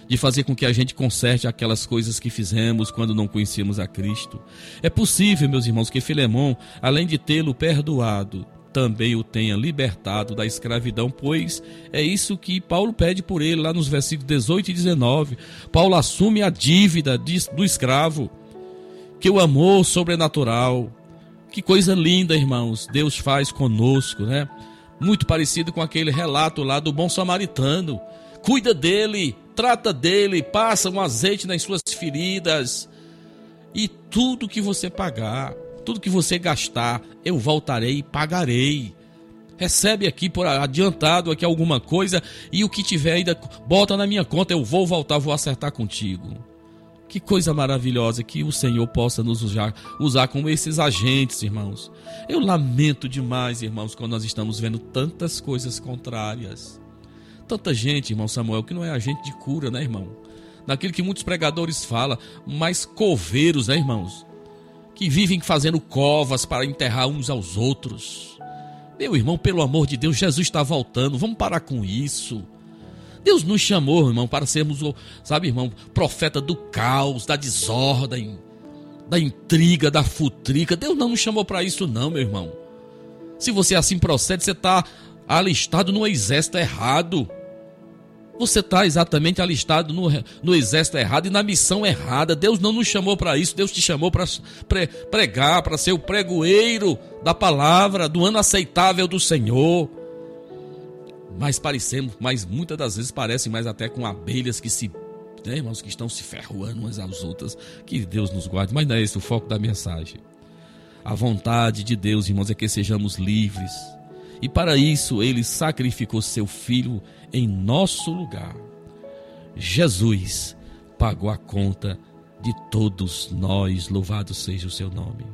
de fazer com que a gente conserte aquelas coisas que fizemos quando não conhecíamos a Cristo. É possível, meus irmãos, que Filemão, além de tê-lo perdoado, também o tenha libertado da escravidão, pois é isso que Paulo pede por ele lá nos versículos 18 e 19. Paulo assume a dívida do escravo que o amor sobrenatural, que coisa linda, irmãos, Deus faz conosco, né? Muito parecido com aquele relato lá do bom samaritano. Cuida dele, trata dele, passa um azeite nas suas feridas. E tudo que você pagar, tudo que você gastar, eu voltarei e pagarei. Recebe aqui por adiantado aqui alguma coisa e o que tiver ainda bota na minha conta, eu vou voltar, vou acertar contigo. Que coisa maravilhosa que o Senhor possa nos usar, usar como esses agentes, irmãos. Eu lamento demais, irmãos, quando nós estamos vendo tantas coisas contrárias. Tanta gente, irmão Samuel, que não é agente de cura, né, irmão? Naquilo que muitos pregadores falam, mais coveiros, né, irmãos? Que vivem fazendo covas para enterrar uns aos outros. Meu irmão, pelo amor de Deus, Jesus está voltando, vamos parar com isso. Deus nos chamou, irmão, para sermos, sabe, irmão, profeta do caos, da desordem, da intriga, da futrica. Deus não nos chamou para isso, não, meu irmão. Se você assim procede, você está alistado no exército errado. Você está exatamente alistado no, no exército errado e na missão errada. Deus não nos chamou para isso. Deus te chamou para pre, pregar, para ser o pregoeiro da palavra, do ano aceitável do Senhor mas parecemos, mas muitas das vezes parecem mais até com abelhas que se, né, irmãos, que estão se ferroando umas às outras. Que Deus nos guarde, mas não é esse o foco da mensagem. A vontade de Deus, irmãos, é que sejamos livres. E para isso ele sacrificou seu filho em nosso lugar. Jesus pagou a conta de todos nós, louvado seja o seu nome.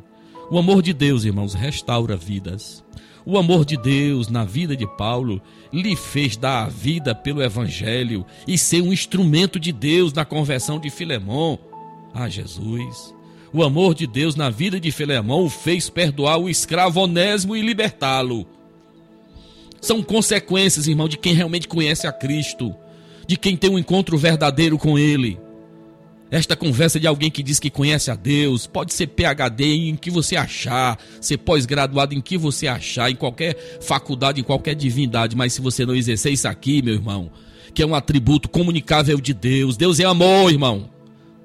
O amor de Deus, irmãos, restaura vidas. O amor de Deus na vida de Paulo lhe fez dar a vida pelo Evangelho e ser um instrumento de Deus na conversão de Filemão a Jesus. O amor de Deus na vida de Filemão o fez perdoar o escravo onésimo e libertá-lo. São consequências, irmão, de quem realmente conhece a Cristo, de quem tem um encontro verdadeiro com Ele. Esta conversa de alguém que diz que conhece a Deus, pode ser PhD em que você achar, ser pós-graduado em que você achar, em qualquer faculdade, em qualquer divindade, mas se você não exercer isso aqui, meu irmão, que é um atributo comunicável de Deus, Deus é amor, irmão.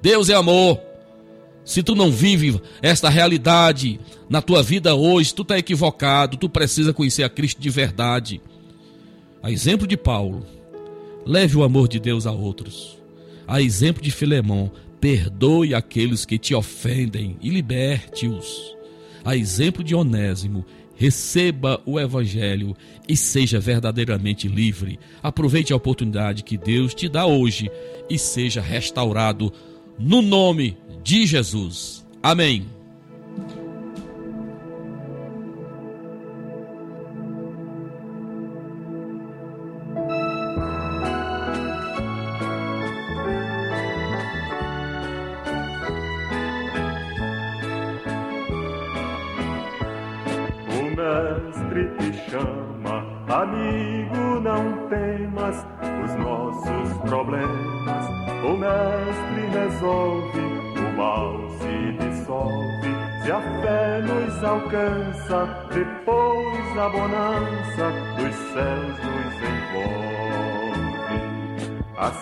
Deus é amor. Se tu não vive esta realidade na tua vida hoje, tu está equivocado, tu precisa conhecer a Cristo de verdade. A exemplo de Paulo, leve o amor de Deus a outros a exemplo de Filemão, perdoe aqueles que te ofendem e liberte-os. A exemplo de Onésimo, receba o Evangelho e seja verdadeiramente livre. Aproveite a oportunidade que Deus te dá hoje e seja restaurado no nome de Jesus. Amém.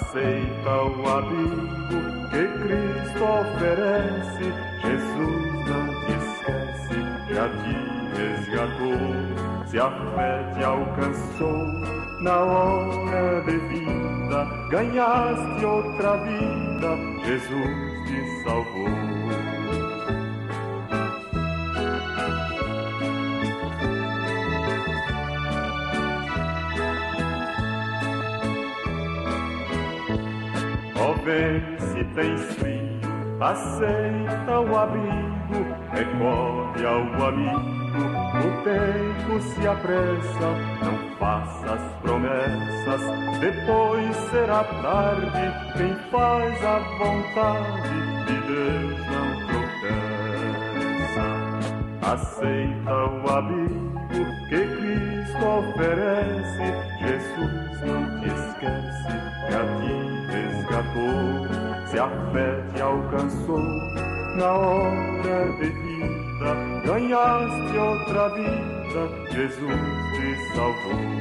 Aceita o abrigo que Cristo oferece, Jesus não te esquece, já te resgatou. Se a fé te alcançou na hora devida, ganhaste outra vida, Jesus te salvou. Tens frio, aceita o abrigo, recorre ao amigo. O tempo se apressa, não faças promessas, depois será tarde. Quem faz a vontade de Deus não tropeça. Aceita o abrigo que Cristo oferece, Jesus não te esquece, que a ti resgatou, se a fé te alcançou, na hora devida, ganhaste outra vida, Jesus te salvou.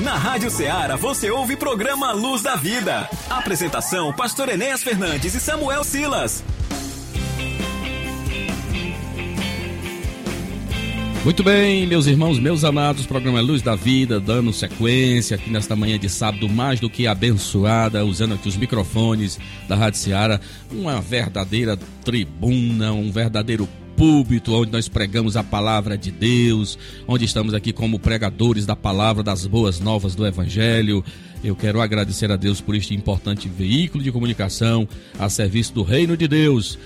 Na Rádio Ceará você ouve programa Luz da Vida. Apresentação: Pastor Enéas Fernandes e Samuel Silas. Muito bem, meus irmãos, meus amados, programa Luz da Vida, dando sequência aqui nesta manhã de sábado, mais do que abençoada, usando aqui os microfones da Rádio Ceará, uma verdadeira tribuna, um verdadeiro púlpito onde nós pregamos a palavra de Deus, onde estamos aqui como pregadores da palavra das boas novas do Evangelho. Eu quero agradecer a Deus por este importante veículo de comunicação a serviço do Reino de Deus.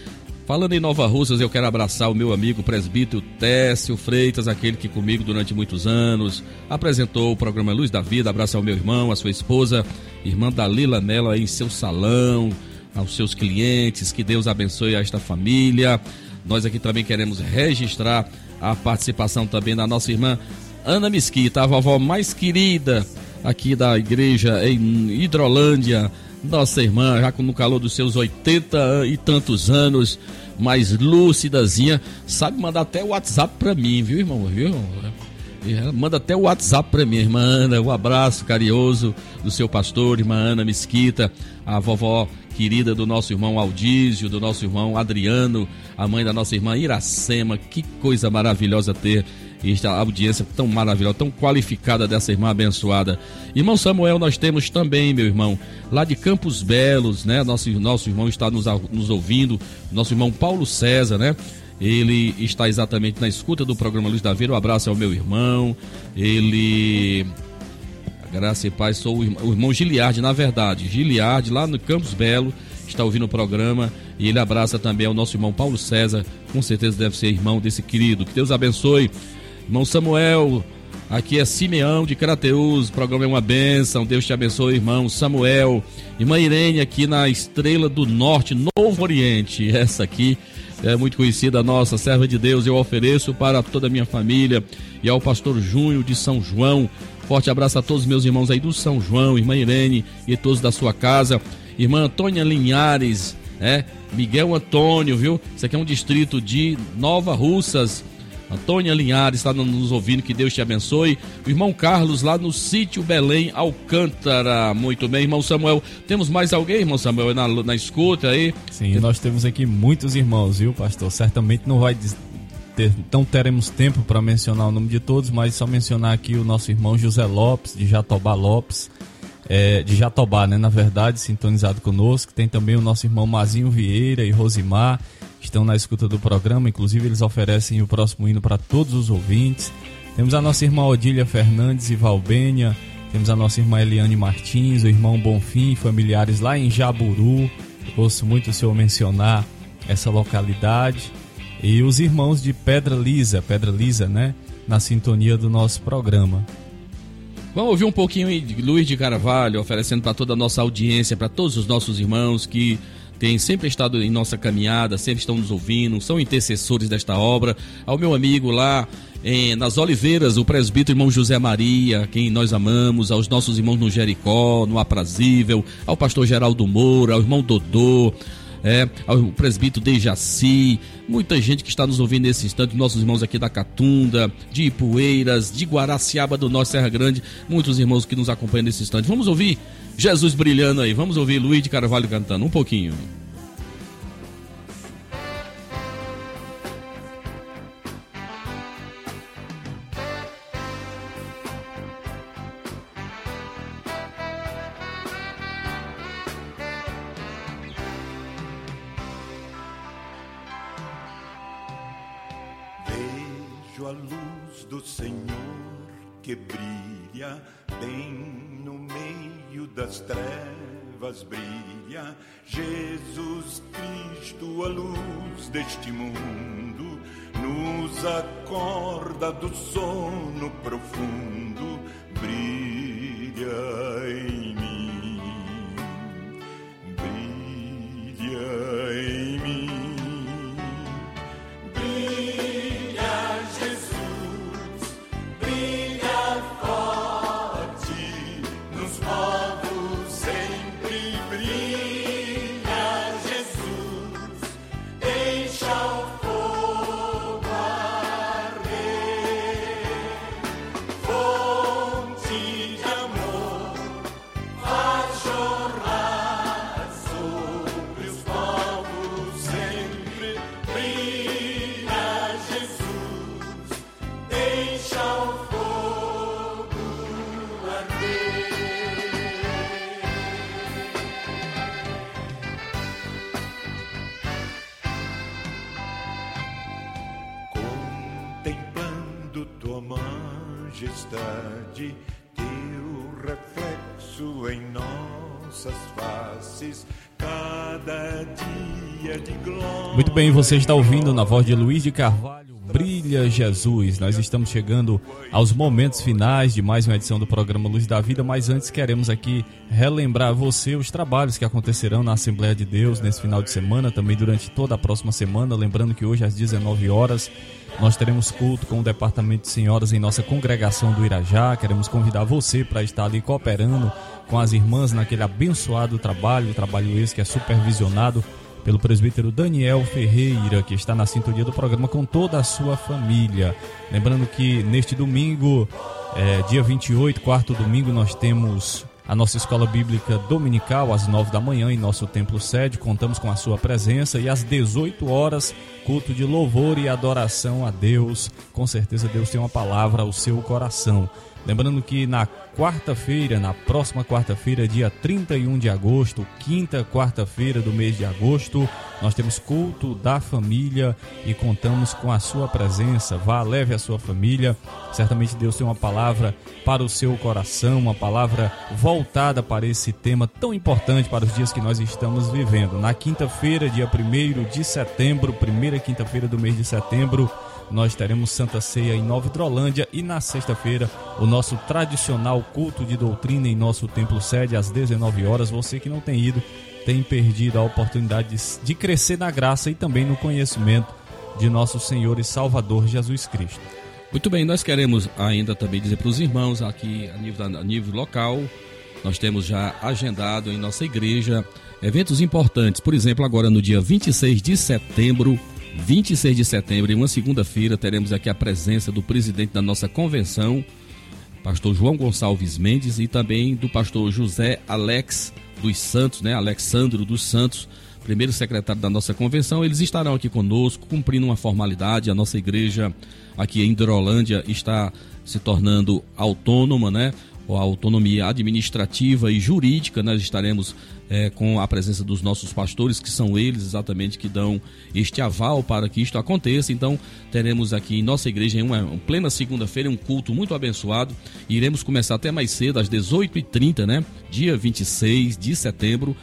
Falando em Nova Russas, eu quero abraçar o meu amigo presbítero Técio Freitas, aquele que comigo durante muitos anos apresentou o programa Luz da Vida. Abraço ao meu irmão, a sua esposa, irmã Dalila aí em seu salão, aos seus clientes. Que Deus abençoe a esta família. Nós aqui também queremos registrar a participação também da nossa irmã Ana Mesquita, a vovó mais querida aqui da igreja em Hidrolândia. Nossa irmã, já no calor dos seus 80 e tantos anos, mais lúcidazinha, sabe mandar até o WhatsApp pra mim, viu, irmão? Viu? Manda até o WhatsApp para mim, irmã Ana, um abraço carinhoso do seu pastor, irmã Ana Mesquita, a vovó querida do nosso irmão Aldísio, do nosso irmão Adriano, a mãe da nossa irmã Iracema. Que coisa maravilhosa ter esta audiência tão maravilhosa, tão qualificada dessa irmã abençoada. Irmão Samuel, nós temos também, meu irmão, lá de Campos Belos, né? Nosso, nosso irmão está nos, nos ouvindo, nosso irmão Paulo César, né? Ele está exatamente na escuta do programa Luz da Vida. Um abraço ao meu irmão. Ele. Graça e paz, sou o irmão, irmão Giliardi, na verdade. Giliardi, lá no Campos Belo, está ouvindo o programa. E ele abraça também ao nosso irmão Paulo César. Com certeza deve ser irmão desse querido. Que Deus abençoe. Irmão Samuel, aqui é Simeão de Crateus. O programa é uma bênção. Deus te abençoe, irmão Samuel. Irmã Irene, aqui na Estrela do Norte, Novo Oriente. Essa aqui é muito conhecida nossa, serva de Deus, eu ofereço para toda a minha família e ao pastor Júnior de São João. Forte abraço a todos os meus irmãos aí do São João, irmã Irene e todos da sua casa. Irmã Antônia Linhares, é, Miguel Antônio, viu? Isso aqui é um distrito de Nova Russas. Antônia Linhares está nos ouvindo, que Deus te abençoe. O irmão Carlos lá no sítio Belém Alcântara. Muito bem, irmão Samuel. Temos mais alguém, irmão Samuel, na, na escuta aí? Sim, nós temos aqui muitos irmãos, viu, pastor? Certamente não vai ter, não teremos tempo para mencionar o nome de todos, mas só mencionar aqui o nosso irmão José Lopes, de Jatobá Lopes. É, de Jatobá, né? Na verdade, sintonizado conosco. Tem também o nosso irmão Mazinho Vieira e Rosimar estão na escuta do programa. Inclusive, eles oferecem o próximo hino para todos os ouvintes. Temos a nossa irmã Odília Fernandes e Valbênia. Temos a nossa irmã Eliane Martins, o irmão Bonfim, familiares lá em Jaburu. ouço muito o senhor mencionar essa localidade. E os irmãos de Pedra Lisa, Pedra Lisa, né? Na sintonia do nosso programa. Vamos ouvir um pouquinho de Luiz de Carvalho, oferecendo para toda a nossa audiência, para todos os nossos irmãos que têm sempre estado em nossa caminhada, sempre estão nos ouvindo, são intercessores desta obra. Ao meu amigo lá nas Oliveiras, o presbítero irmão José Maria, quem nós amamos, aos nossos irmãos no Jericó, no Aprazível, ao pastor Geraldo Moura, ao irmão Dodô, é, ao presbítero Dejaci, muita gente que está nos ouvindo nesse instante, nossos irmãos aqui da Catunda, de Ipueiras, de Guaraciaba do Norte, Serra Grande, muitos irmãos que nos acompanham nesse instante. Vamos ouvir Jesus brilhando aí, vamos ouvir Luiz de Carvalho cantando um pouquinho. Muito bem, você está ouvindo na voz de Luiz de Carvalho, Brilha Jesus. Nós estamos chegando aos momentos finais de mais uma edição do programa Luz da Vida, mas antes queremos aqui relembrar você os trabalhos que acontecerão na Assembleia de Deus nesse final de semana, também durante toda a próxima semana. Lembrando que hoje às 19 horas nós teremos culto com o Departamento de Senhoras em nossa congregação do Irajá. Queremos convidar você para estar ali cooperando com as irmãs naquele abençoado trabalho, trabalho esse que é supervisionado pelo presbítero Daniel Ferreira, que está na sintonia do programa com toda a sua família. Lembrando que neste domingo, é, dia 28, quarto domingo, nós temos a nossa escola bíblica dominical às 9 da manhã em nosso templo sede. Contamos com a sua presença e às 18 horas, culto de louvor e adoração a Deus. Com certeza Deus tem uma palavra ao seu coração. Lembrando que na quarta-feira, na próxima quarta-feira, dia 31 de agosto, quinta quarta-feira do mês de agosto, nós temos culto da família e contamos com a sua presença. Vá, leve a sua família. Certamente Deus tem uma palavra para o seu coração, uma palavra voltada para esse tema tão importante para os dias que nós estamos vivendo. Na quinta-feira, dia 1 de setembro, primeira quinta-feira do mês de setembro, nós teremos Santa Ceia em Nova Hidrolândia e na sexta-feira o nosso tradicional culto de doutrina em nosso templo sede às 19 horas. Você que não tem ido tem perdido a oportunidade de, crescer na graça e também no conhecimento de nosso Senhor e Salvador Jesus Cristo. Muito bem, nós queremos ainda também dizer para os irmãos aqui a nível, a nível local, nós temos já agendado em nossa igreja eventos importantes. Por exemplo, agora no dia 26 de setembro, 26 de setembro, em uma segunda-feira, teremos aqui a presença do presidente da nossa convenção, pastor João Gonçalves Mendes, e também do pastor José Alex dos Santos, né? Alexandro dos Santos, primeiro secretário da nossa convenção. Eles estarão aqui conosco, cumprindo uma formalidade. A nossa igreja aqui em Hidrolândia está se tornando autônoma, né? a autonomia administrativa e jurídica, nós estaremos é, com a presença dos nossos pastores, que são eles exatamente que dão este aval para que isto aconteça. Então, teremos aqui em nossa igreja, em uma, plena segunda-feira, um culto muito abençoado. Iremos começar até mais cedo, às 18h30, né? Dia 26 de setembro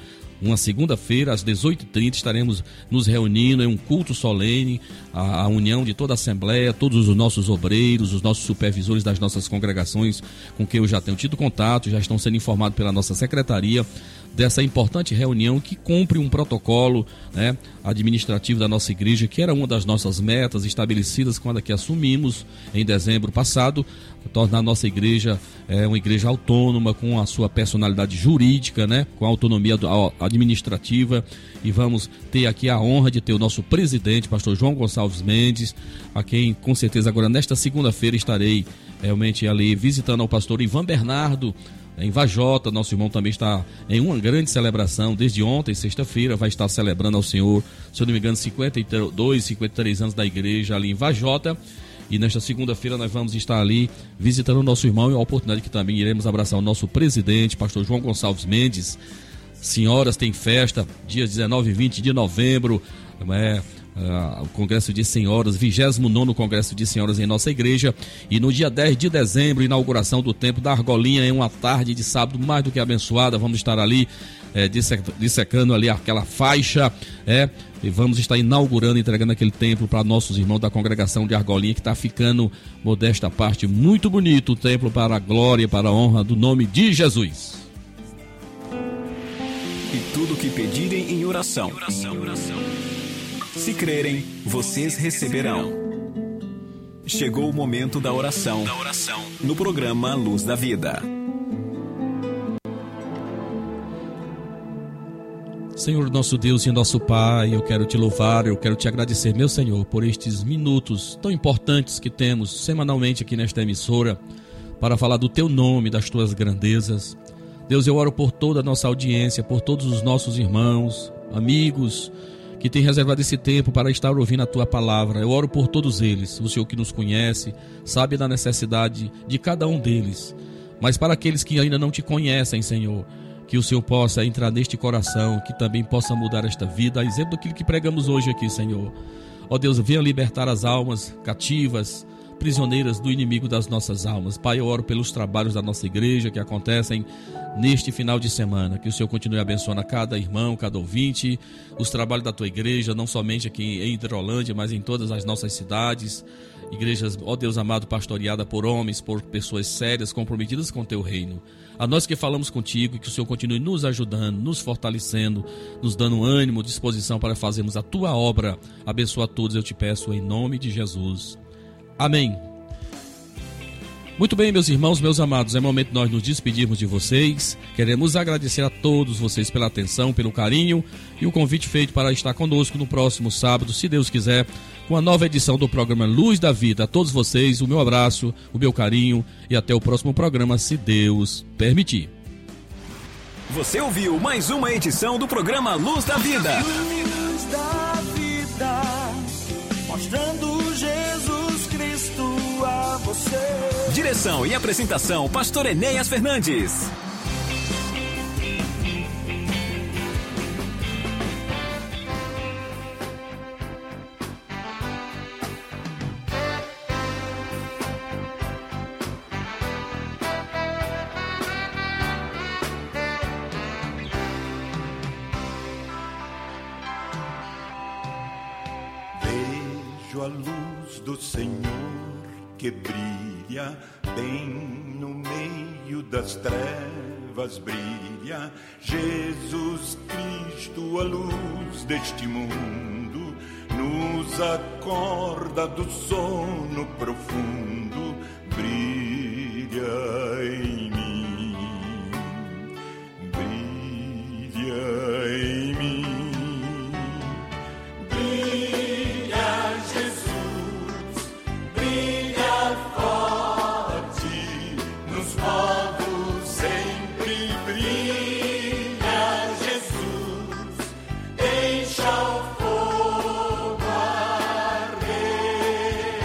uma segunda-feira, às 18h30, estaremos nos reunindo em um culto solene, a, a, união de toda a Assembleia, todos os nossos obreiros, os nossos supervisores das nossas congregações, com quem eu já tenho tido contato, já estão sendo informados pela nossa secretaria dessa importante reunião que cumpre um protocolo né, administrativo da nossa igreja, que era uma das nossas metas estabelecidas quando aqui assumimos em dezembro passado, tornar a nossa igreja é, uma igreja autônoma, com a sua personalidade jurídica, né, com a autonomia administrativa. E vamos ter aqui a honra de ter o nosso presidente, pastor João Gonçalves Mendes, a quem com certeza agora nesta segunda-feira estarei realmente ali visitando ao pastor Ivan Bernardo, em Vajota, nosso irmão também está em uma grande celebração desde ontem, sexta-feira, vai estar celebrando ao Senhor, se eu não me engano, 52, 53 anos da igreja ali em Vajota. E nesta segunda-feira nós vamos estar ali visitando o nosso irmão e a oportunidade que também iremos abraçar o nosso presidente, pastor João Gonçalves Mendes. Senhoras, tem festa, dias 19 e 20 de novembro. É, uh, o Congresso de Senhoras, 29 Congresso de Senhoras em nossa igreja. E no dia 10 de dezembro, inauguração do Templo da Argolinha, em uma tarde de sábado mais do que abençoada. Vamos estar ali é, dissecando ali aquela faixa, é, e vamos estar inaugurando, entregando aquele templo para nossos irmãos da congregação de Argolinha, que está ficando, modesta parte, muito bonito o templo para a glória, para a honra do nome de Jesus. E tudo que pedirem em oração. oração, oração se crerem, vocês receberão. Chegou o momento da oração. Da oração. No programa Luz da Vida. Senhor nosso Deus e nosso Pai, eu quero te louvar, eu quero te agradecer, meu Senhor, por estes minutos tão importantes que temos semanalmente aqui nesta emissora para falar do teu nome, das tuas grandezas. Deus, eu oro por toda a nossa audiência, por todos os nossos irmãos, amigos, que tem reservado esse tempo para estar ouvindo a tua palavra. Eu oro por todos eles, o Senhor que nos conhece, sabe da necessidade de cada um deles. Mas para aqueles que ainda não te conhecem, Senhor, que o Senhor possa entrar neste coração, que também possa mudar esta vida, a exemplo daquilo que pregamos hoje aqui, Senhor. Ó Deus, venha libertar as almas cativas, prisioneiras do inimigo das nossas almas. Pai, eu oro pelos trabalhos da nossa igreja que acontecem neste final de semana. Que o Senhor continue abençoando a cada irmão, cada ouvinte, os trabalhos da tua igreja, não somente aqui em Hidrolândia, mas em todas as nossas cidades. Igrejas, ó Deus amado, pastoreada por homens, por pessoas sérias, comprometidas com o teu reino. A nós que falamos contigo, que o Senhor continue nos ajudando, nos fortalecendo, nos dando ânimo, disposição para fazermos a tua obra. Abençoa a todos, eu te peço, em nome de Jesus. Amém. Muito bem, meus irmãos, meus amados, é momento de nós nos despedirmos de vocês. Queremos agradecer a todos vocês pela atenção, pelo carinho e o convite feito para estar conosco no próximo sábado, se Deus quiser, com a nova edição do programa Luz da Vida. A todos vocês, o meu abraço, o meu carinho e até o próximo programa, se Deus permitir. Você ouviu mais uma edição do programa Luz da Vida. Direção e apresentação, Pastor Enéas Fernandes. Das trevas brilha. Jesus Cristo a luz deste mundo nos acorda do sono profundo. Brilha em